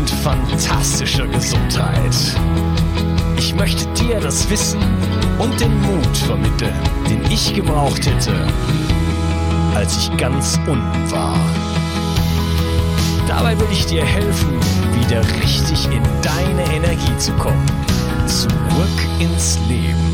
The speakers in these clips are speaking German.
und fantastischer Gesundheit. Ich möchte dir das Wissen und den Mut vermitteln, den ich gebraucht hätte, als ich ganz unten war. Dabei will ich dir helfen, wieder richtig in deine Energie zu kommen. Zurück ins Leben.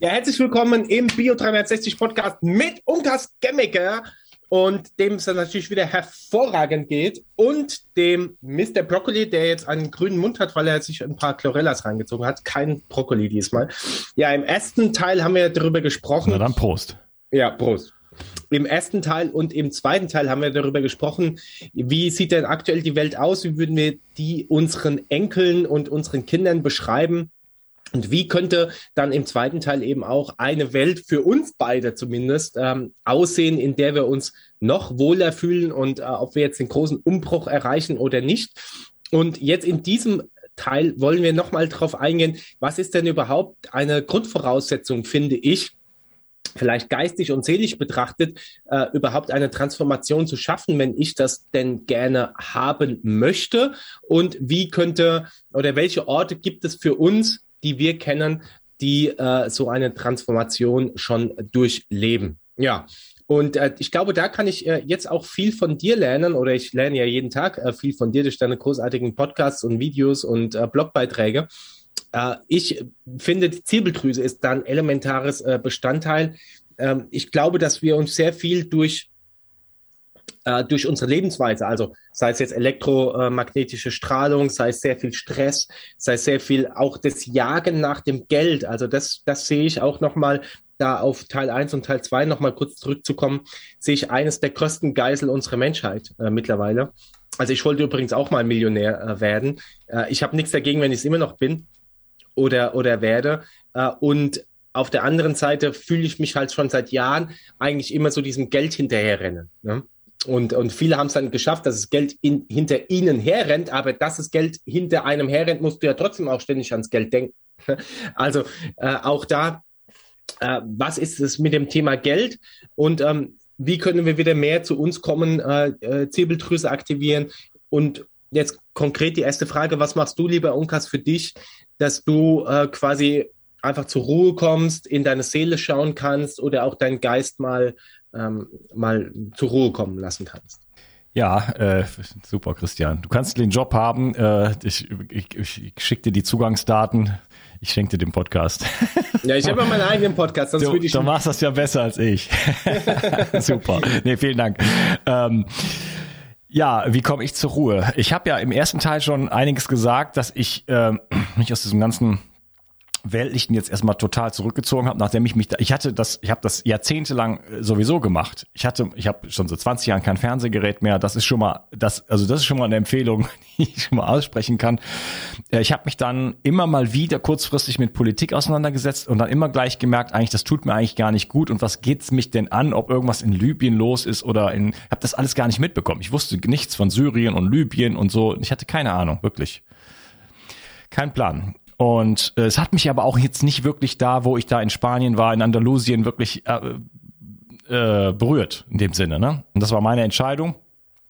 Ja, herzlich willkommen im Bio 360 Podcast mit Unkas Gemmecker und dem es dann natürlich wieder hervorragend geht und dem Mr. Broccoli, der jetzt einen grünen Mund hat, weil er sich ein paar Chlorellas reingezogen hat. Kein Broccoli diesmal. Ja, im ersten Teil haben wir darüber gesprochen. Na dann Prost. Ja, Prost. Im ersten Teil und im zweiten Teil haben wir darüber gesprochen, wie sieht denn aktuell die Welt aus, wie würden wir die unseren Enkeln und unseren Kindern beschreiben und wie könnte dann im zweiten Teil eben auch eine Welt für uns beide zumindest ähm, aussehen, in der wir uns noch wohler fühlen und äh, ob wir jetzt den großen Umbruch erreichen oder nicht. Und jetzt in diesem Teil wollen wir nochmal drauf eingehen, was ist denn überhaupt eine Grundvoraussetzung, finde ich, vielleicht geistig und seelisch betrachtet, äh, überhaupt eine Transformation zu schaffen, wenn ich das denn gerne haben möchte? Und wie könnte oder welche Orte gibt es für uns, die wir kennen, die äh, so eine Transformation schon durchleben. Ja, und äh, ich glaube, da kann ich äh, jetzt auch viel von dir lernen oder ich lerne ja jeden Tag äh, viel von dir durch deine großartigen Podcasts und Videos und äh, Blogbeiträge. Äh, ich finde, die Zirbeldrüse ist dann elementares äh, Bestandteil. Ähm, ich glaube, dass wir uns sehr viel durch äh, durch unsere Lebensweise, also sei es jetzt elektromagnetische Strahlung, sei es sehr viel Stress, sei es sehr viel auch das Jagen nach dem Geld. Also das, das sehe ich auch nochmal, da auf Teil 1 und Teil 2 nochmal kurz zurückzukommen, sehe ich eines der größten Geisel unserer Menschheit äh, mittlerweile. Also ich wollte übrigens auch mal Millionär äh, werden. Äh, ich habe nichts dagegen, wenn ich es immer noch bin oder, oder werde. Äh, und auf der anderen Seite fühle ich mich halt schon seit Jahren eigentlich immer so diesem Geld hinterherrennen. Ne? Und, und viele haben es dann geschafft, dass das Geld in, hinter ihnen herrennt, aber dass das Geld hinter einem herrennt, musst du ja trotzdem auch ständig ans Geld denken. Also äh, auch da, äh, was ist es mit dem Thema Geld und ähm, wie können wir wieder mehr zu uns kommen, äh, äh, Zirbeldrüse aktivieren und jetzt konkret die erste Frage, was machst du, lieber Unkas, für dich, dass du äh, quasi einfach zur Ruhe kommst, in deine Seele schauen kannst oder auch deinen Geist mal ähm, mal zur Ruhe kommen lassen kannst. Ja, äh, super, Christian. Du kannst den Job haben. Äh, ich, ich, ich schicke dir die Zugangsdaten. Ich schenke dir den Podcast. Ja, ich habe ja meinen eigenen Podcast. Sonst du, würde ich du machst das ja besser als ich. super. Nee, vielen Dank. Ähm, Ja, wie komme ich zur Ruhe? Ich habe ja im ersten Teil schon einiges gesagt, dass ich äh, mich aus diesem ganzen Weltlichen jetzt erstmal total zurückgezogen habe, nachdem ich mich da, ich hatte das, ich habe das jahrzehntelang äh, sowieso gemacht. Ich hatte, ich habe schon so 20 Jahren kein Fernsehgerät mehr. Das ist schon mal, das, also das ist schon mal eine Empfehlung, die ich schon mal aussprechen kann. Äh, ich habe mich dann immer mal wieder kurzfristig mit Politik auseinandergesetzt und dann immer gleich gemerkt, eigentlich das tut mir eigentlich gar nicht gut und was geht's mich denn an, ob irgendwas in Libyen los ist oder in, habe das alles gar nicht mitbekommen. Ich wusste nichts von Syrien und Libyen und so. Ich hatte keine Ahnung, wirklich. Kein Plan. Und äh, es hat mich aber auch jetzt nicht wirklich da, wo ich da in Spanien war, in Andalusien, wirklich äh, äh, berührt in dem Sinne. Ne? Und das war meine Entscheidung.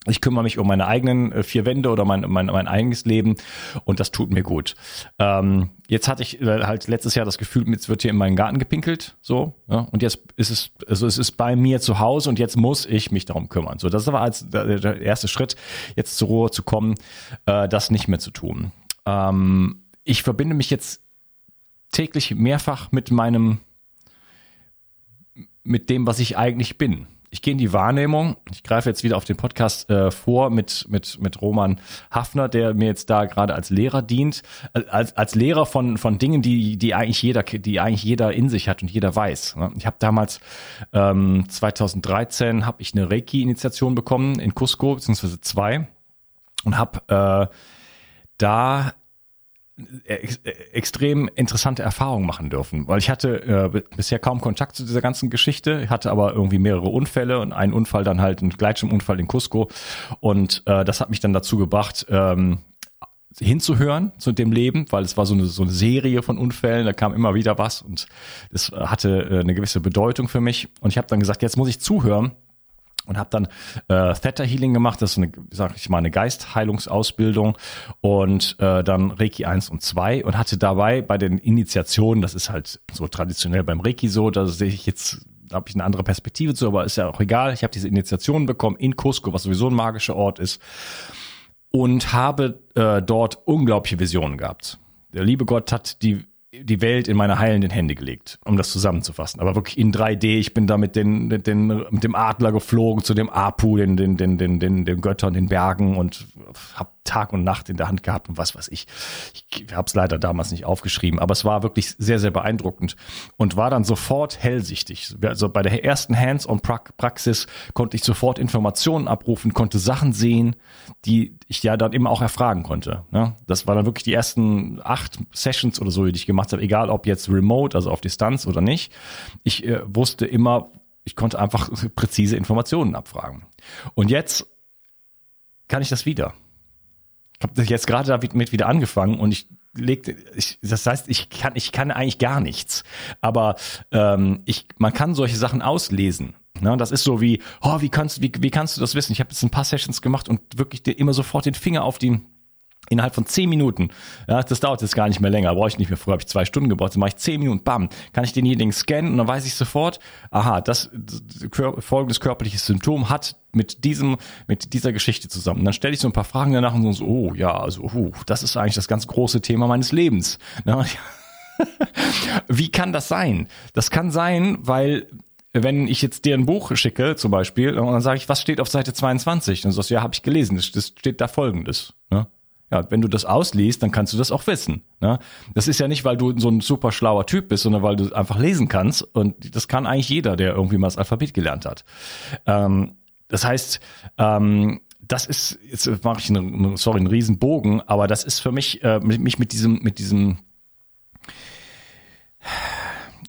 Ich kümmere mich um meine eigenen äh, vier Wände oder mein, mein, mein eigenes Leben und das tut mir gut. Ähm, jetzt hatte ich äh, halt letztes Jahr das Gefühl, jetzt wird hier in meinen Garten gepinkelt, so, ja, und jetzt ist es, also es ist bei mir zu Hause und jetzt muss ich mich darum kümmern. So, das war als der erste Schritt, jetzt zur Ruhe zu kommen, äh, das nicht mehr zu tun. Ähm, ich verbinde mich jetzt täglich mehrfach mit meinem, mit dem, was ich eigentlich bin. Ich gehe in die Wahrnehmung. Ich greife jetzt wieder auf den Podcast äh, vor mit, mit, mit Roman Hafner, der mir jetzt da gerade als Lehrer dient. Als, als Lehrer von, von Dingen, die, die eigentlich jeder, die eigentlich jeder in sich hat und jeder weiß. Ne? Ich habe damals ähm, 2013 habe ich eine Reiki-Initiation bekommen in Cusco, beziehungsweise zwei. Und habe äh, da ex extrem interessante Erfahrungen machen dürfen, weil ich hatte äh, bisher kaum Kontakt zu dieser ganzen Geschichte, ich hatte aber irgendwie mehrere Unfälle und einen Unfall dann halt ein Gleitschirmunfall in Cusco. Und äh, das hat mich dann dazu gebracht, ähm, hinzuhören zu dem Leben, weil es war so eine, so eine Serie von Unfällen, da kam immer wieder was und das hatte äh, eine gewisse Bedeutung für mich. Und ich habe dann gesagt, jetzt muss ich zuhören und habe dann äh, Theta Healing gemacht, das ist eine, sag ich mal, eine Geistheilungsausbildung und äh, dann Reiki 1 und 2 und hatte dabei bei den Initiationen, das ist halt so traditionell beim Reiki so, da sehe ich jetzt da habe ich eine andere Perspektive zu, aber ist ja auch egal. Ich habe diese Initiationen bekommen in Cusco, was sowieso ein magischer Ort ist und habe äh, dort unglaubliche Visionen gehabt. Der liebe Gott hat die die Welt in meine heilenden Hände gelegt, um das zusammenzufassen. Aber wirklich in 3D. Ich bin da mit, den, mit, den, mit dem Adler geflogen zu dem Apu, den, den, den, den, den, den Göttern, den Bergen und habe Tag und Nacht in der Hand gehabt und was weiß ich. Ich habe es leider damals nicht aufgeschrieben, aber es war wirklich sehr, sehr beeindruckend und war dann sofort hellsichtig. Also bei der ersten Hands-on-Praxis konnte ich sofort Informationen abrufen, konnte Sachen sehen, die ich ja dann immer auch erfragen konnte. Ne? Das war dann wirklich die ersten acht Sessions oder so, die ich gemacht habe, egal ob jetzt remote, also auf Distanz oder nicht. Ich äh, wusste immer, ich konnte einfach präzise Informationen abfragen. Und jetzt kann ich das wieder. Ich habe jetzt gerade damit wieder angefangen und ich legte, ich, das heißt, ich kann, ich kann eigentlich gar nichts. Aber ähm, ich, man kann solche Sachen auslesen. Ne? Das ist so wie, oh, wie kannst, wie, wie kannst du das wissen? Ich habe jetzt ein paar Sessions gemacht und wirklich dir immer sofort den Finger auf die innerhalb von zehn Minuten, ja, das dauert jetzt gar nicht mehr länger, brauche ich nicht mehr. Früher habe ich zwei Stunden gebraucht, dann mache ich zehn Minuten, bam, kann ich denjenigen scannen und dann weiß ich sofort, aha, das, das folgendes körperliches Symptom hat mit diesem, mit dieser Geschichte zusammen. Und dann stelle ich so ein paar Fragen danach und so, oh ja, also, uh, das ist eigentlich das ganz große Thema meines Lebens. Wie kann das sein? Das kann sein, weil wenn ich jetzt dir ein Buch schicke, zum Beispiel, und dann sage ich, was steht auf Seite 22? Und du sagst, ja, habe ich gelesen, das, steht da folgendes. Ne? Ja, wenn du das ausliest, dann kannst du das auch wissen. Ne? Das ist ja nicht, weil du so ein super schlauer Typ bist, sondern weil du einfach lesen kannst. Und das kann eigentlich jeder, der irgendwie mal das Alphabet gelernt hat. Ähm, das heißt, ähm, das ist, jetzt mache ich einen, sorry, einen riesen Bogen, aber das ist für mich, äh, mich mit diesem, mit diesem,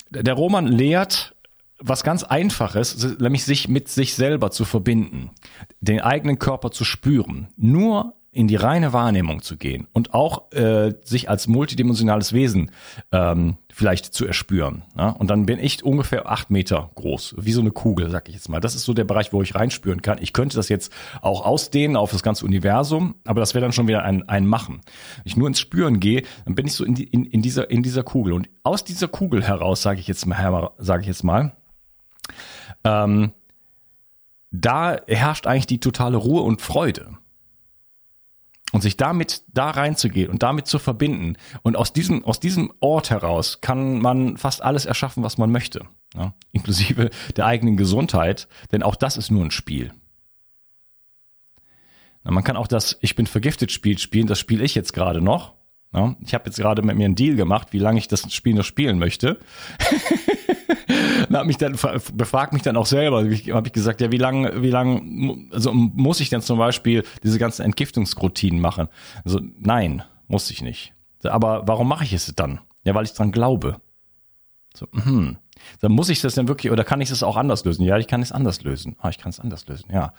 der Roman lehrt was ganz Einfaches, nämlich sich mit sich selber zu verbinden, den eigenen Körper zu spüren. Nur in die reine Wahrnehmung zu gehen und auch äh, sich als multidimensionales Wesen ähm, vielleicht zu erspüren. Ja? Und dann bin ich ungefähr acht Meter groß, wie so eine Kugel, sag ich jetzt mal. Das ist so der Bereich, wo ich reinspüren kann. Ich könnte das jetzt auch ausdehnen auf das ganze Universum, aber das wäre dann schon wieder ein, ein Machen. Wenn ich nur ins Spüren gehe, dann bin ich so in, die, in, in, dieser, in dieser Kugel. Und aus dieser Kugel heraus, sage ich jetzt mal, sage ich jetzt mal, ähm, da herrscht eigentlich die totale Ruhe und Freude und sich damit da reinzugehen und damit zu verbinden. Und aus diesem, aus diesem Ort heraus kann man fast alles erschaffen, was man möchte. Ja? Inklusive der eigenen Gesundheit, denn auch das ist nur ein Spiel. Man kann auch das Ich bin vergiftet Spiel spielen, das spiele ich jetzt gerade noch. Ja, ich habe jetzt gerade mit mir einen Deal gemacht, wie lange ich das Spiel noch spielen möchte. dann mich dann befragt mich dann auch selber. Habe ich gesagt, ja, wie lange, wie lange, also muss ich denn zum Beispiel diese ganzen Entgiftungsroutinen machen? Also nein, muss ich nicht. Aber warum mache ich es dann? Ja, weil ich dran glaube. So, hm. Dann muss ich das denn wirklich, oder kann ich das auch anders lösen? Ja, ich kann es anders lösen. Ah, ich kann es anders lösen, ja.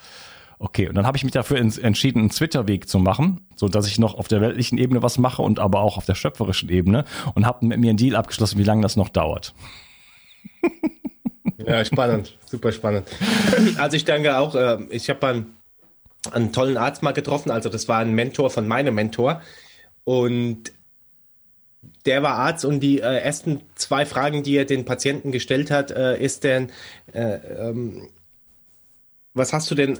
Okay, und dann habe ich mich dafür entschieden, einen Twitter-Weg zu machen, so dass ich noch auf der weltlichen Ebene was mache und aber auch auf der schöpferischen Ebene und habe mit mir einen Deal abgeschlossen, wie lange das noch dauert. Ja, spannend, super spannend. Also ich denke auch, äh, ich habe einen, einen tollen Arzt mal getroffen, also das war ein Mentor von meinem Mentor und der war Arzt und die äh, ersten zwei Fragen, die er den Patienten gestellt hat, äh, ist denn, äh, ähm, was hast du denn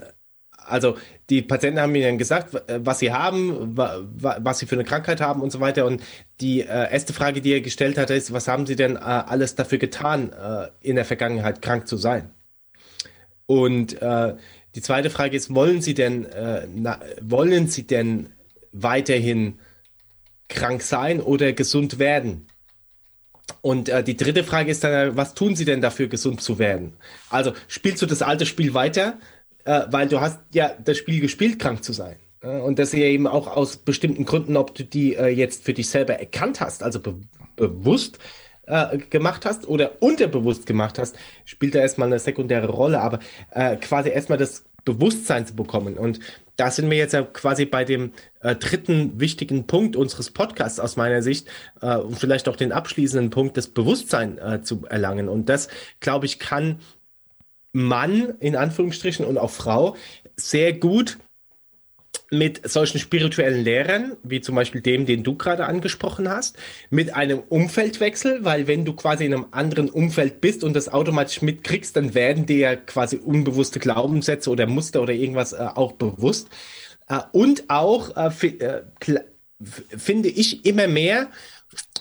also die Patienten haben mir dann gesagt, was sie haben, was sie für eine Krankheit haben und so weiter. Und die äh, erste Frage, die er gestellt hat, ist, was haben sie denn äh, alles dafür getan, äh, in der Vergangenheit krank zu sein? Und äh, die zweite Frage ist, wollen sie denn, äh, wollen sie denn weiterhin krank sein oder gesund werden? Und äh, die dritte Frage ist dann, was tun sie denn dafür, gesund zu werden? Also spielst du das alte Spiel weiter? Äh, weil du hast ja das Spiel gespielt, krank zu sein. Äh, und das ja eben auch aus bestimmten Gründen, ob du die äh, jetzt für dich selber erkannt hast, also be bewusst äh, gemacht hast oder unterbewusst gemacht hast, spielt da erstmal eine sekundäre Rolle, aber äh, quasi erstmal das Bewusstsein zu bekommen. Und da sind wir jetzt ja quasi bei dem äh, dritten wichtigen Punkt unseres Podcasts aus meiner Sicht äh, und vielleicht auch den abschließenden Punkt, das Bewusstsein äh, zu erlangen. Und das, glaube ich, kann Mann in Anführungsstrichen und auch Frau sehr gut mit solchen spirituellen Lehrern, wie zum Beispiel dem, den du gerade angesprochen hast, mit einem Umfeldwechsel, weil wenn du quasi in einem anderen Umfeld bist und das automatisch mitkriegst, dann werden dir quasi unbewusste Glaubenssätze oder Muster oder irgendwas äh, auch bewusst. Äh, und auch äh, äh finde ich immer mehr,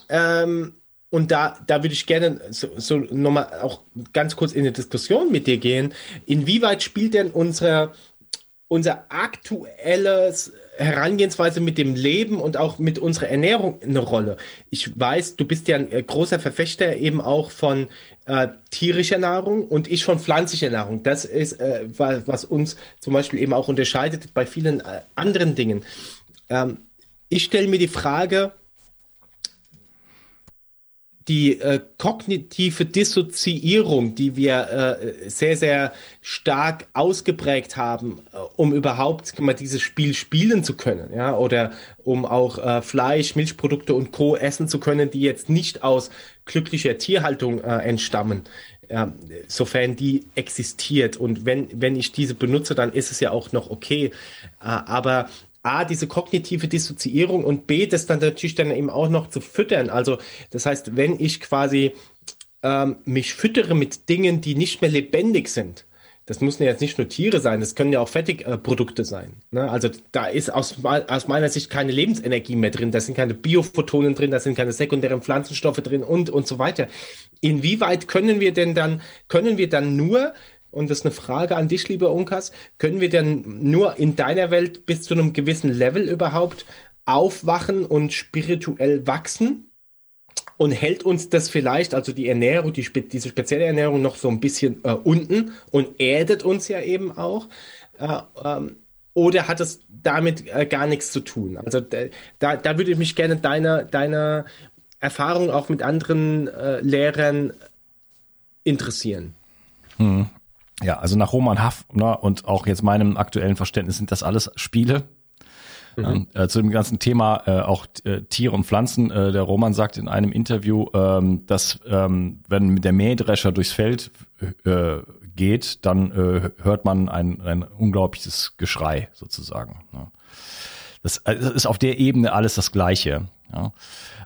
ähm, und da, da würde ich gerne so, so nochmal auch ganz kurz in eine Diskussion mit dir gehen. Inwieweit spielt denn unsere, unser aktuelles Herangehensweise mit dem Leben und auch mit unserer Ernährung eine Rolle? Ich weiß, du bist ja ein äh, großer Verfechter eben auch von äh, tierischer Nahrung und ich von pflanzlicher Nahrung. Das ist, äh, was uns zum Beispiel eben auch unterscheidet bei vielen äh, anderen Dingen. Ähm, ich stelle mir die Frage, die äh, kognitive Dissoziierung, die wir äh, sehr, sehr stark ausgeprägt haben, äh, um überhaupt mal dieses Spiel spielen zu können, ja, oder um auch äh, Fleisch, Milchprodukte und Co. essen zu können, die jetzt nicht aus glücklicher Tierhaltung äh, entstammen, ja, sofern die existiert. Und wenn, wenn ich diese benutze, dann ist es ja auch noch okay. Äh, aber A, diese kognitive Dissoziierung und B, das dann natürlich dann eben auch noch zu füttern. Also, das heißt, wenn ich quasi ähm, mich füttere mit Dingen, die nicht mehr lebendig sind, das müssen ja jetzt nicht nur Tiere sein, das können ja auch Fertigprodukte sein. Ne? Also da ist aus, aus, meiner Sicht keine Lebensenergie mehr drin, da sind keine Biophotonen drin, da sind keine sekundären Pflanzenstoffe drin und, und so weiter. Inwieweit können wir denn dann, können wir dann nur und das ist eine Frage an dich, lieber Unkas. Können wir denn nur in deiner Welt bis zu einem gewissen Level überhaupt aufwachen und spirituell wachsen? Und hält uns das vielleicht, also die Ernährung, die, diese spezielle Ernährung noch so ein bisschen äh, unten und erdet uns ja eben auch? Äh, ähm, oder hat es damit äh, gar nichts zu tun? Also da, da würde ich mich gerne deine, deine Erfahrung auch mit anderen äh, Lehrern interessieren. Hm. Ja, also nach Roman Haff ne, und auch jetzt meinem aktuellen Verständnis sind das alles Spiele. Mhm. Ähm, äh, zu dem ganzen Thema äh, auch äh, Tiere und Pflanzen. Äh, der Roman sagt in einem Interview, ähm, dass ähm, wenn der Mähdrescher durchs Feld äh, geht, dann äh, hört man ein, ein unglaubliches Geschrei sozusagen. Ne. Das, das ist auf der Ebene alles das Gleiche. Ja.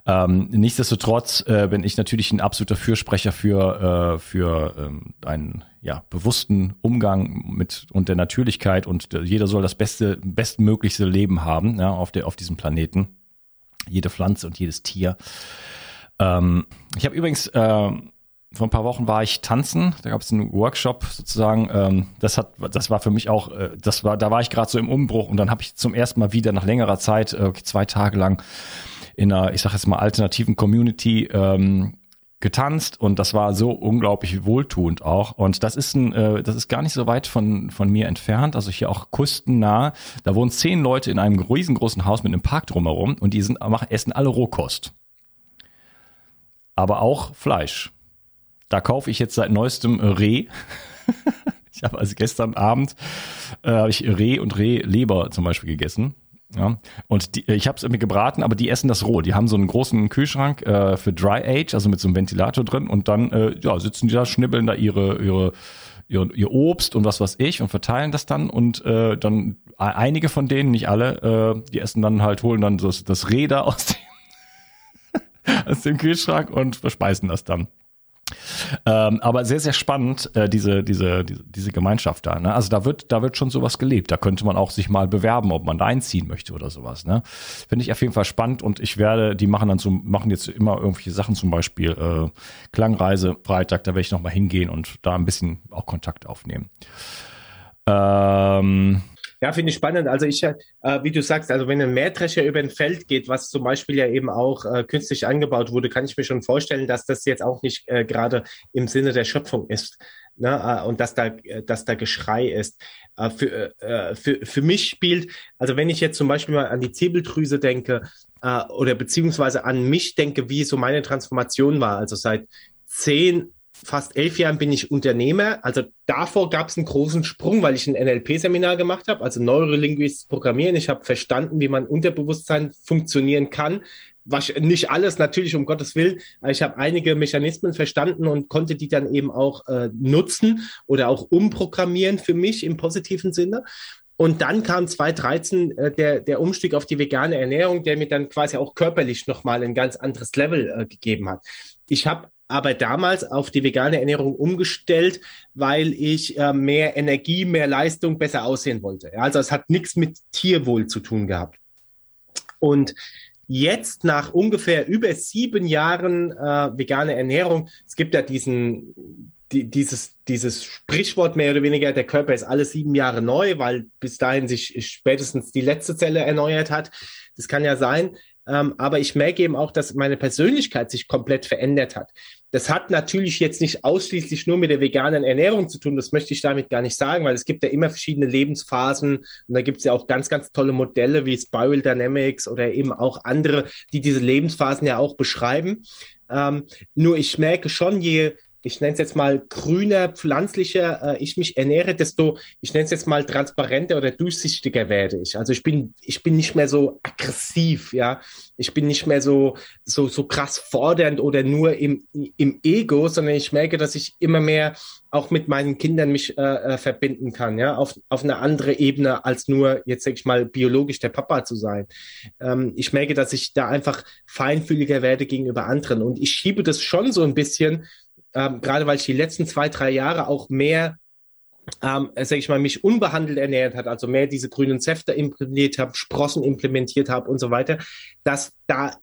Ähm, nichtsdestotrotz äh, bin ich natürlich ein absoluter Fürsprecher für, äh, für ähm, einen ja, bewussten Umgang mit und der Natürlichkeit und jeder soll das beste, bestmöglichste Leben haben ja, auf, der, auf diesem Planeten. Jede Pflanze und jedes Tier. Ähm, ich habe übrigens äh, vor ein paar Wochen war ich tanzen, da gab es einen Workshop sozusagen. Ähm, das hat, das war für mich auch, äh, das war, da war ich gerade so im Umbruch und dann habe ich zum ersten Mal wieder nach längerer Zeit, äh, zwei Tage lang in einer, ich sage jetzt mal alternativen Community ähm, getanzt und das war so unglaublich wohltuend auch. Und das ist ein, äh, das ist gar nicht so weit von von mir entfernt, also hier auch kustennah. Da wohnen zehn Leute in einem riesengroßen Haus mit einem Park drumherum und die sind machen essen alle Rohkost, aber auch Fleisch. Da kaufe ich jetzt seit neuestem Reh. ich habe also gestern Abend äh, habe ich Reh und Rehleber zum Beispiel gegessen. Ja, und die, ich habe es mir gebraten, aber die essen das roh. Die haben so einen großen Kühlschrank äh, für Dry Age, also mit so einem Ventilator drin, und dann äh, ja, sitzen die da, schnibbeln da ihre, ihre, ihr, ihr Obst und was weiß ich und verteilen das dann und äh, dann einige von denen, nicht alle, äh, die essen dann halt, holen dann das, das Räder aus dem, aus dem Kühlschrank und verspeisen das dann. Ähm, aber sehr, sehr spannend, äh, diese, diese, diese, Gemeinschaft da. Ne? Also da wird, da wird schon sowas gelebt. Da könnte man auch sich mal bewerben, ob man da einziehen möchte oder sowas. Ne? Finde ich auf jeden Fall spannend und ich werde, die machen dann so, machen jetzt immer irgendwelche Sachen, zum Beispiel äh, Klangreise Freitag, da werde ich nochmal hingehen und da ein bisschen auch Kontakt aufnehmen. Ähm, ja, finde ich spannend. Also ich, äh, wie du sagst, also wenn ein Mähdrescher über ein Feld geht, was zum Beispiel ja eben auch äh, künstlich angebaut wurde, kann ich mir schon vorstellen, dass das jetzt auch nicht äh, gerade im Sinne der Schöpfung ist. Ne? Äh, und dass da, dass da Geschrei ist. Äh, für, äh, für, für mich spielt, also wenn ich jetzt zum Beispiel mal an die Zirbeldrüse denke, oder beziehungsweise an mich denke, wie so meine Transformation war, also seit zehn fast elf Jahren bin ich Unternehmer. Also davor gab es einen großen Sprung, weil ich ein NLP-Seminar gemacht habe, also Neurolinguistisches Programmieren. Ich habe verstanden, wie man Unterbewusstsein funktionieren kann. Was, nicht alles natürlich, um Gottes Willen. Ich habe einige Mechanismen verstanden und konnte die dann eben auch äh, nutzen oder auch umprogrammieren für mich im positiven Sinne. Und dann kam 2013 äh, der, der Umstieg auf die vegane Ernährung, der mir dann quasi auch körperlich nochmal ein ganz anderes Level äh, gegeben hat. Ich habe aber damals auf die vegane Ernährung umgestellt, weil ich äh, mehr Energie, mehr Leistung, besser aussehen wollte. Also es hat nichts mit Tierwohl zu tun gehabt. Und jetzt nach ungefähr über sieben Jahren äh, vegane Ernährung, es gibt ja diesen, die, dieses, dieses Sprichwort mehr oder weniger, der Körper ist alle sieben Jahre neu, weil bis dahin sich spätestens die letzte Zelle erneuert hat. Das kann ja sein. Ähm, aber ich merke eben auch, dass meine Persönlichkeit sich komplett verändert hat. Das hat natürlich jetzt nicht ausschließlich nur mit der veganen Ernährung zu tun, das möchte ich damit gar nicht sagen, weil es gibt ja immer verschiedene Lebensphasen und da gibt es ja auch ganz, ganz tolle Modelle wie Spiral Dynamics oder eben auch andere, die diese Lebensphasen ja auch beschreiben. Ähm, nur ich merke schon, je ich nenne es jetzt mal grüner, pflanzlicher äh, ich mich ernähre, desto, ich nenne es jetzt mal transparenter oder durchsichtiger werde ich. Also ich bin, ich bin nicht mehr so aggressiv, ja. Ich bin nicht mehr so, so, so krass fordernd oder nur im, im Ego, sondern ich merke, dass ich immer mehr auch mit meinen Kindern mich äh, äh verbinden kann, ja, auf, auf eine andere Ebene als nur, jetzt sag ich mal, biologisch der Papa zu sein. Ähm, ich merke, dass ich da einfach feinfühliger werde gegenüber anderen und ich schiebe das schon so ein bisschen ähm, gerade weil ich die letzten zwei, drei Jahre auch mehr ähm, sag ich mal, mich unbehandelt ernährt hat, also mehr diese grünen Säfte implementiert habe, Sprossen implementiert habe und so weiter, dass da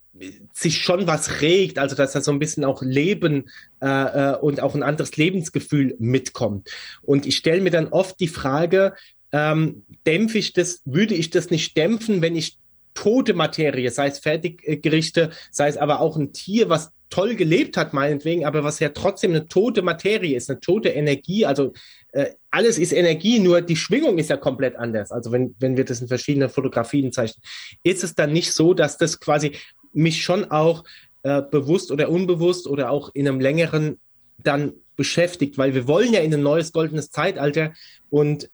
sich schon was regt, also dass da so ein bisschen auch Leben äh, äh und auch ein anderes Lebensgefühl mitkommt. Und ich stelle mir dann oft die Frage, ähm, dämpfe ich das, würde ich das nicht dämpfen, wenn ich tote Materie, sei es Fertiggerichte, sei es aber auch ein Tier, was toll gelebt hat, meinetwegen, aber was ja trotzdem eine tote Materie ist, eine tote Energie. Also äh, alles ist Energie, nur die Schwingung ist ja komplett anders. Also wenn, wenn wir das in verschiedenen Fotografien zeichnen, ist es dann nicht so, dass das quasi mich schon auch äh, bewusst oder unbewusst oder auch in einem längeren dann beschäftigt, weil wir wollen ja in ein neues goldenes Zeitalter und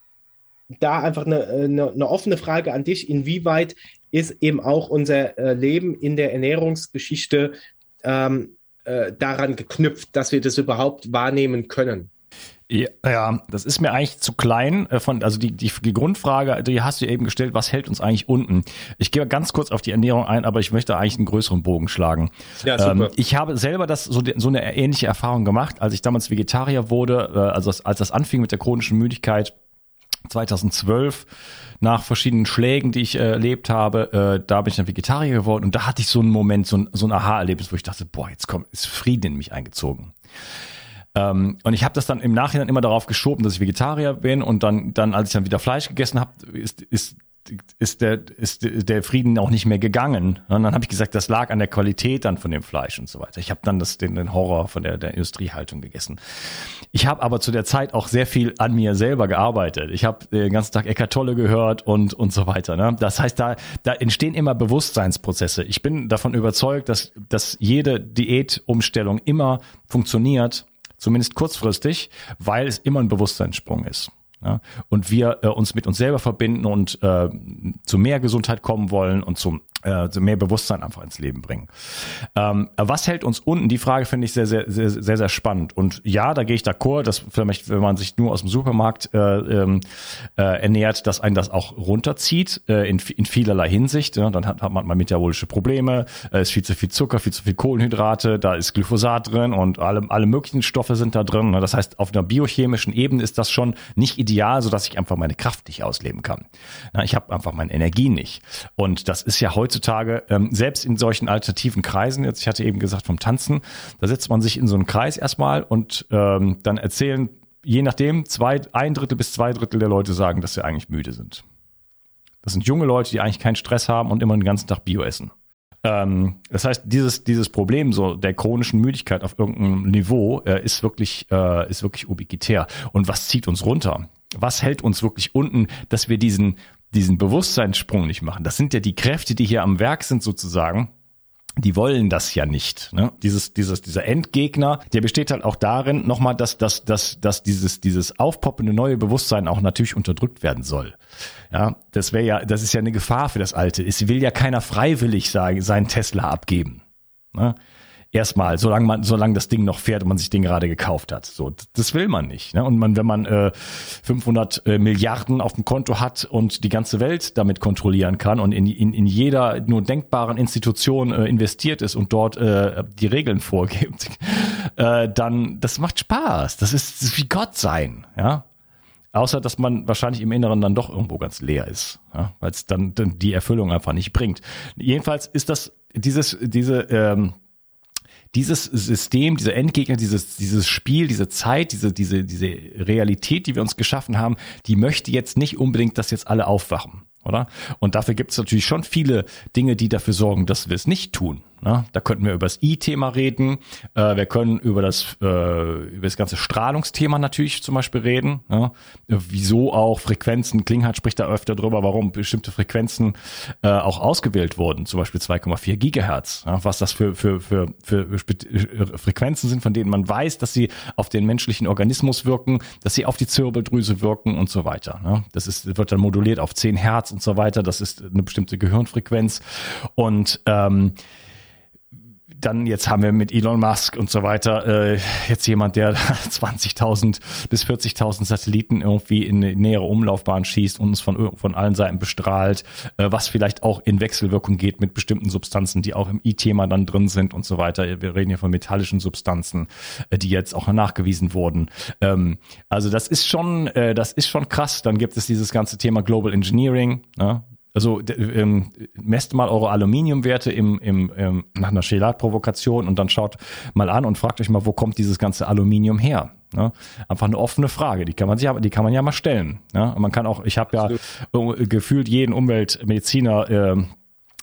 da einfach eine, eine, eine offene Frage an dich, inwieweit ist eben auch unser äh, Leben in der Ernährungsgeschichte ähm, äh, daran geknüpft, dass wir das überhaupt wahrnehmen können. Ja, das ist mir eigentlich zu klein. Äh, von, also die, die, die Grundfrage, die hast du eben gestellt, was hält uns eigentlich unten? Ich gehe ganz kurz auf die Ernährung ein, aber ich möchte eigentlich einen größeren Bogen schlagen. Ja, super. Ähm, ich habe selber das so, so eine ähnliche Erfahrung gemacht, als ich damals Vegetarier wurde, äh, also als das anfing mit der chronischen Müdigkeit 2012 nach verschiedenen Schlägen, die ich äh, erlebt habe, äh, da bin ich dann Vegetarier geworden und da hatte ich so einen Moment, so ein, so ein Aha-Erlebnis, wo ich dachte, boah, jetzt kommt, ist Frieden in mich eingezogen. Ähm, und ich habe das dann im Nachhinein immer darauf geschoben, dass ich Vegetarier bin und dann, dann als ich dann wieder Fleisch gegessen habe, ist, ist ist der, ist der Frieden auch nicht mehr gegangen. Und dann habe ich gesagt, das lag an der Qualität dann von dem Fleisch und so weiter. Ich habe dann das, den, den Horror von der, der Industriehaltung gegessen. Ich habe aber zu der Zeit auch sehr viel an mir selber gearbeitet. Ich habe den ganzen Tag Eckart Tolle gehört und, und so weiter. Ne? Das heißt, da, da entstehen immer Bewusstseinsprozesse. Ich bin davon überzeugt, dass, dass jede Diätumstellung immer funktioniert, zumindest kurzfristig, weil es immer ein Bewusstseinssprung ist. Ja, und wir äh, uns mit uns selber verbinden und äh, zu mehr Gesundheit kommen wollen und zum äh, mehr Bewusstsein einfach ins Leben bringen. Ähm, was hält uns unten? Die Frage finde ich sehr, sehr, sehr, sehr, sehr spannend. Und ja, da gehe ich d'accord, dass vielleicht, wenn man sich nur aus dem Supermarkt äh, ähm, äh, ernährt, dass einen das auch runterzieht äh, in, in vielerlei Hinsicht. Ja, dann hat, hat man mal metabolische Probleme, äh, ist viel zu viel Zucker, viel zu viel Kohlenhydrate, da ist Glyphosat drin und alle, alle möglichen Stoffe sind da drin. Das heißt, auf einer biochemischen Ebene ist das schon nicht ideal, so dass ich einfach meine Kraft nicht ausleben kann. Na, ich habe einfach meine Energie nicht. Und das ist ja heute heutzutage, ähm, selbst in solchen alternativen Kreisen, jetzt, ich hatte eben gesagt vom Tanzen, da setzt man sich in so einen Kreis erstmal und ähm, dann erzählen, je nachdem, zwei, ein Drittel bis zwei Drittel der Leute sagen, dass sie eigentlich müde sind. Das sind junge Leute, die eigentlich keinen Stress haben und immer den ganzen Tag Bio essen. Ähm, das heißt, dieses, dieses Problem so der chronischen Müdigkeit auf irgendeinem Niveau äh, ist wirklich, äh, ist wirklich ubiquitär. Und was zieht uns runter? Was hält uns wirklich unten, dass wir diesen, diesen Bewusstseinssprung nicht machen. Das sind ja die Kräfte, die hier am Werk sind sozusagen. Die wollen das ja nicht. Ne? Dieses, dieses, dieser Endgegner, der besteht halt auch darin, nochmal, dass, dass, dass, dass dieses, dieses aufpoppende neue Bewusstsein auch natürlich unterdrückt werden soll. Ja, das wäre ja, das ist ja eine Gefahr für das Alte. Es will ja keiner freiwillig sagen, seinen Tesla abgeben. Ne? Erstmal, solange man, solange das Ding noch fährt und man sich den gerade gekauft hat. So, das will man nicht. Ne? Und man, wenn man äh, 500 äh, Milliarden auf dem Konto hat und die ganze Welt damit kontrollieren kann und in, in, in jeder nur denkbaren Institution äh, investiert ist und dort äh, die Regeln vorgibt, äh, dann das macht Spaß. Das ist, das ist wie Gott sein. Ja, Außer, dass man wahrscheinlich im Inneren dann doch irgendwo ganz leer ist, ja? weil es dann, dann die Erfüllung einfach nicht bringt. Jedenfalls ist das dieses, diese ähm, dieses System, dieser Endgegner, dieses, dieses Spiel, diese Zeit, diese, diese, diese Realität, die wir uns geschaffen haben, die möchte jetzt nicht unbedingt, dass jetzt alle aufwachen, oder? Und dafür gibt es natürlich schon viele Dinge, die dafür sorgen, dass wir es nicht tun. Ne? Da könnten wir über das I-Thema reden. Äh, wir können über das, äh, über das ganze Strahlungsthema natürlich zum Beispiel reden. Ne? Wieso auch Frequenzen, Klinghardt spricht da öfter drüber, warum bestimmte Frequenzen äh, auch ausgewählt wurden, zum Beispiel 2,4 Gigahertz. Ja? Was das für, für, für, für Frequenzen sind, von denen man weiß, dass sie auf den menschlichen Organismus wirken, dass sie auf die Zirbeldrüse wirken und so weiter. Ne? Das ist, wird dann moduliert auf 10 Hertz und so weiter. Das ist eine bestimmte Gehirnfrequenz. Und ähm, dann jetzt haben wir mit Elon Musk und so weiter äh, jetzt jemand, der 20.000 bis 40.000 Satelliten irgendwie in eine nähere Umlaufbahn schießt und uns von, von allen Seiten bestrahlt, äh, was vielleicht auch in Wechselwirkung geht mit bestimmten Substanzen, die auch im I-Thema dann drin sind und so weiter. Wir reden hier von metallischen Substanzen, äh, die jetzt auch nachgewiesen wurden. Ähm, also das ist schon, äh, das ist schon krass. Dann gibt es dieses ganze Thema Global Engineering. Ne? Also ähm, messt mal eure Aluminiumwerte im, im, im, nach einer Chelatprovokation und dann schaut mal an und fragt euch mal, wo kommt dieses ganze Aluminium her? Ne? Einfach eine offene Frage, die kann man sich, die kann man ja mal stellen. Ne? Und man kann auch, ich habe ja gefühlt jeden Umweltmediziner äh,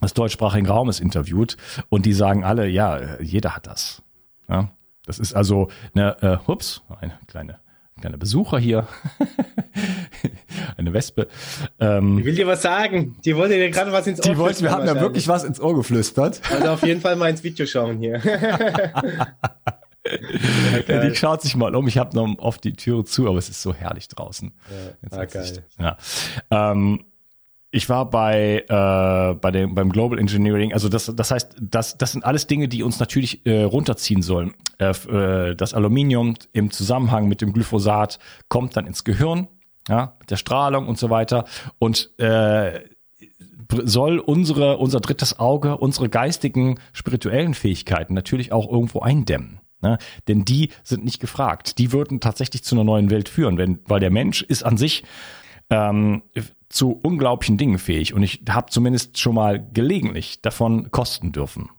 des deutschsprachigen Raumes interviewt und die sagen alle, ja, jeder hat das. Ja? Das ist also eine, äh, ups, eine kleine kleiner Besucher hier. Eine Wespe. Ähm, ich will dir was sagen. Die wollte dir gerade was ins Ohr Die wollte, wir haben ja wirklich was ins Ohr geflüstert. Also auf jeden Fall mal ins Video schauen hier. ja, die schaut sich mal um. Ich habe noch oft die Türe zu, aber es ist so herrlich draußen. Ja, ah, geil. ja. Ähm, ich war bei, äh, bei dem, beim Global Engineering, also das, das heißt, das, das sind alles Dinge, die uns natürlich äh, runterziehen sollen. Äh, äh, das Aluminium im Zusammenhang mit dem Glyphosat kommt dann ins Gehirn, ja, mit der Strahlung und so weiter. Und äh, soll unsere, unser drittes Auge, unsere geistigen, spirituellen Fähigkeiten natürlich auch irgendwo eindämmen. Ne? Denn die sind nicht gefragt. Die würden tatsächlich zu einer neuen Welt führen, wenn, weil der Mensch ist an sich ähm, zu unglaublichen Dingen fähig und ich habe zumindest schon mal gelegentlich davon kosten dürfen.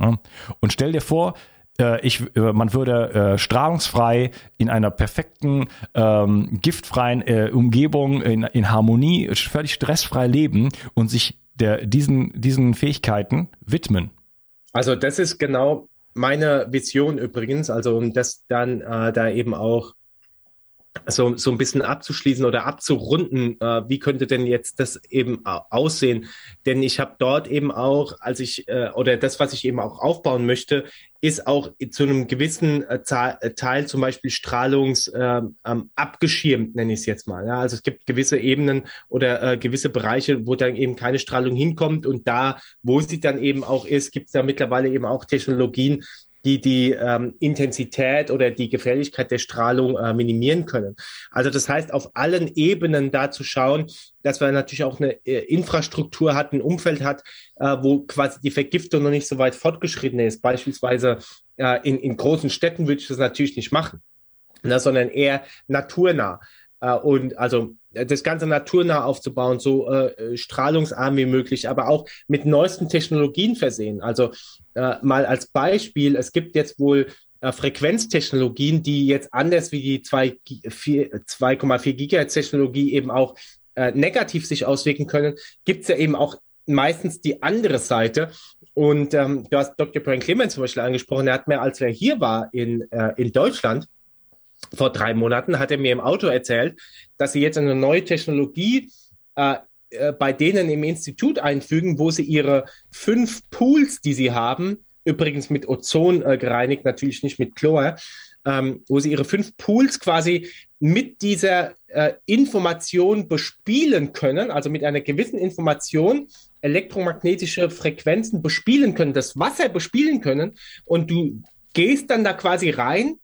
Ja? Und stell dir vor, ich, äh, man würde äh, strahlungsfrei in einer perfekten, ähm, giftfreien äh, Umgebung, in, in Harmonie, völlig stressfrei leben und sich der, diesen, diesen Fähigkeiten widmen. Also das ist genau meine Vision übrigens, also um das dann äh, da eben auch so, so ein bisschen abzuschließen oder abzurunden, äh, wie könnte denn jetzt das eben aussehen? Denn ich habe dort eben auch, als ich, äh, oder das, was ich eben auch aufbauen möchte, ist auch zu einem gewissen äh, äh Teil zum Beispiel Strahlungs ähm, ähm, abgeschirmt, nenne ich es jetzt mal. Ja? Also es gibt gewisse Ebenen oder äh, gewisse Bereiche, wo dann eben keine Strahlung hinkommt und da, wo sie dann eben auch ist, gibt es da mittlerweile eben auch Technologien, die die ähm, Intensität oder die Gefährlichkeit der Strahlung äh, minimieren können. Also das heißt, auf allen Ebenen da zu schauen, dass man natürlich auch eine äh, Infrastruktur hat, ein Umfeld hat, äh, wo quasi die Vergiftung noch nicht so weit fortgeschritten ist. Beispielsweise äh, in, in großen Städten würde ich das natürlich nicht machen, ne, sondern eher naturnah. Äh, und also das Ganze naturnah aufzubauen, so äh, strahlungsarm wie möglich, aber auch mit neuesten Technologien versehen. Also äh, mal als Beispiel, es gibt jetzt wohl äh, Frequenztechnologien, die jetzt anders wie die 2,4 Gigahertz Technologie eben auch äh, negativ sich auswirken können, gibt es ja eben auch meistens die andere Seite. Und ähm, du hast Dr. Brian Clemens zum Beispiel angesprochen, er hat mir, als er hier war in, äh, in Deutschland, vor drei Monaten, hat er mir im Auto erzählt, dass sie jetzt eine neue Technologie äh, äh, bei denen im Institut einfügen, wo sie ihre fünf Pools, die sie haben, übrigens mit Ozon äh, gereinigt, natürlich nicht mit Chlor, ähm, wo sie ihre fünf Pools quasi mit dieser äh, Information bespielen können, also mit einer gewissen Information elektromagnetische Frequenzen bespielen können, das Wasser bespielen können und du gehst dann da quasi rein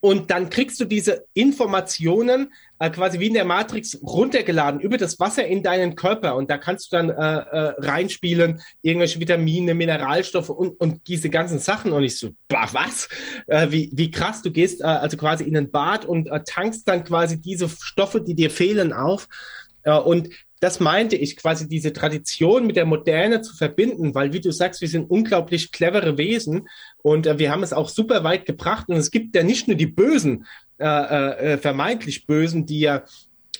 und dann kriegst du diese Informationen äh, quasi wie in der Matrix runtergeladen über das Wasser in deinen Körper. Und da kannst du dann äh, äh, reinspielen, irgendwelche Vitamine, Mineralstoffe und, und diese ganzen Sachen. Und ich so, bah, was? Äh, wie, wie krass, du gehst äh, also quasi in ein Bad und äh, tankst dann quasi diese Stoffe, die dir fehlen, auf. und das meinte ich, quasi diese Tradition mit der Moderne zu verbinden, weil, wie du sagst, wir sind unglaublich clevere Wesen und äh, wir haben es auch super weit gebracht. Und es gibt ja nicht nur die Bösen, äh, äh, äh vermeintlich Bösen, die ja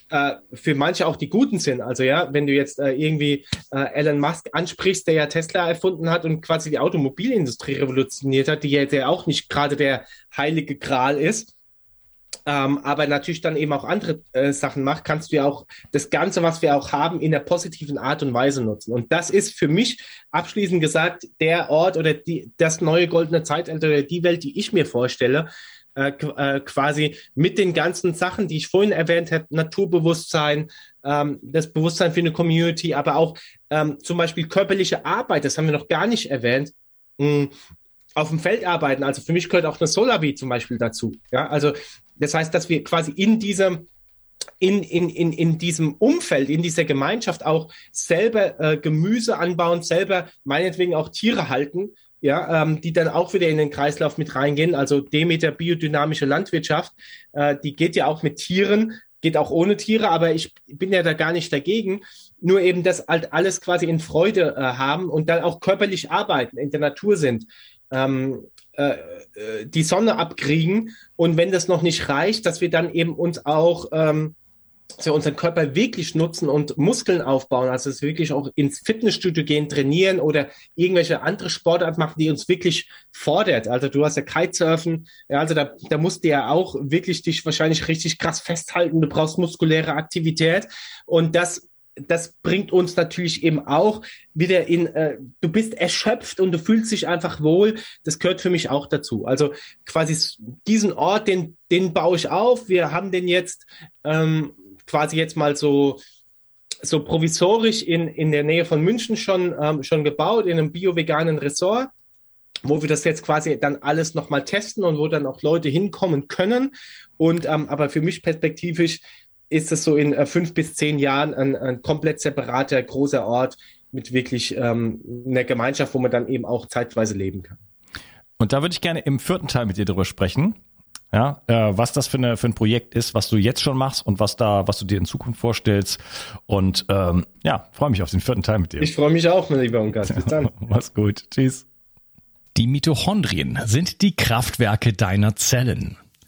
äh, für manche auch die Guten sind. Also ja, wenn du jetzt äh, irgendwie Elon Musk ansprichst, der ja Tesla erfunden hat und quasi die Automobilindustrie revolutioniert hat, die ja auch nicht gerade der heilige Gral ist, ähm, aber natürlich dann eben auch andere äh, Sachen macht, kannst du ja auch das Ganze, was wir auch haben, in der positiven Art und Weise nutzen. Und das ist für mich abschließend gesagt der Ort oder die, das neue goldene Zeitalter oder die Welt, die ich mir vorstelle, äh, äh, quasi mit den ganzen Sachen, die ich vorhin erwähnt habe, Naturbewusstsein, ähm, das Bewusstsein für eine Community, aber auch ähm, zum Beispiel körperliche Arbeit, das haben wir noch gar nicht erwähnt. Mh, auf dem Feld arbeiten. Also für mich gehört auch eine Solavi zum Beispiel dazu. Ja, also das heißt, dass wir quasi in diesem in, in, in, in diesem Umfeld, in dieser Gemeinschaft auch selber äh, Gemüse anbauen, selber meinetwegen auch Tiere halten, ja, ähm, die dann auch wieder in den Kreislauf mit reingehen. Also Demeter biodynamische Landwirtschaft, äh, die geht ja auch mit Tieren, geht auch ohne Tiere, aber ich bin ja da gar nicht dagegen. Nur eben das halt alles quasi in Freude äh, haben und dann auch körperlich arbeiten, in der Natur sind. Ähm, äh, äh, die Sonne abkriegen und wenn das noch nicht reicht, dass wir dann eben uns auch ähm, dass wir unseren Körper wirklich nutzen und Muskeln aufbauen, also es wirklich auch ins Fitnessstudio gehen, trainieren oder irgendwelche andere Sportart machen, die uns wirklich fordert. Also du hast ja Kitesurfen, ja, also da, da musst du ja auch wirklich dich wahrscheinlich richtig krass festhalten. Du brauchst muskuläre Aktivität und das das bringt uns natürlich eben auch wieder in, äh, du bist erschöpft und du fühlst dich einfach wohl. Das gehört für mich auch dazu. Also quasi diesen Ort, den, den baue ich auf. Wir haben den jetzt ähm, quasi jetzt mal so so provisorisch in, in der Nähe von München schon, ähm, schon gebaut, in einem bio-veganen Ressort, wo wir das jetzt quasi dann alles nochmal testen und wo dann auch Leute hinkommen können. Und ähm, aber für mich perspektivisch ist es so in äh, fünf bis zehn Jahren ein, ein komplett separater, großer Ort mit wirklich ähm, einer Gemeinschaft, wo man dann eben auch zeitweise leben kann. Und da würde ich gerne im vierten Teil mit dir darüber sprechen. Ja, äh, was das für, eine, für ein Projekt ist, was du jetzt schon machst und was da, was du dir in Zukunft vorstellst. Und ähm, ja, freue mich auf den vierten Teil mit dir. Ich freue mich auch, mein lieber Unkas. Bis dann. Mach's gut. Tschüss. Die Mitochondrien sind die Kraftwerke deiner Zellen.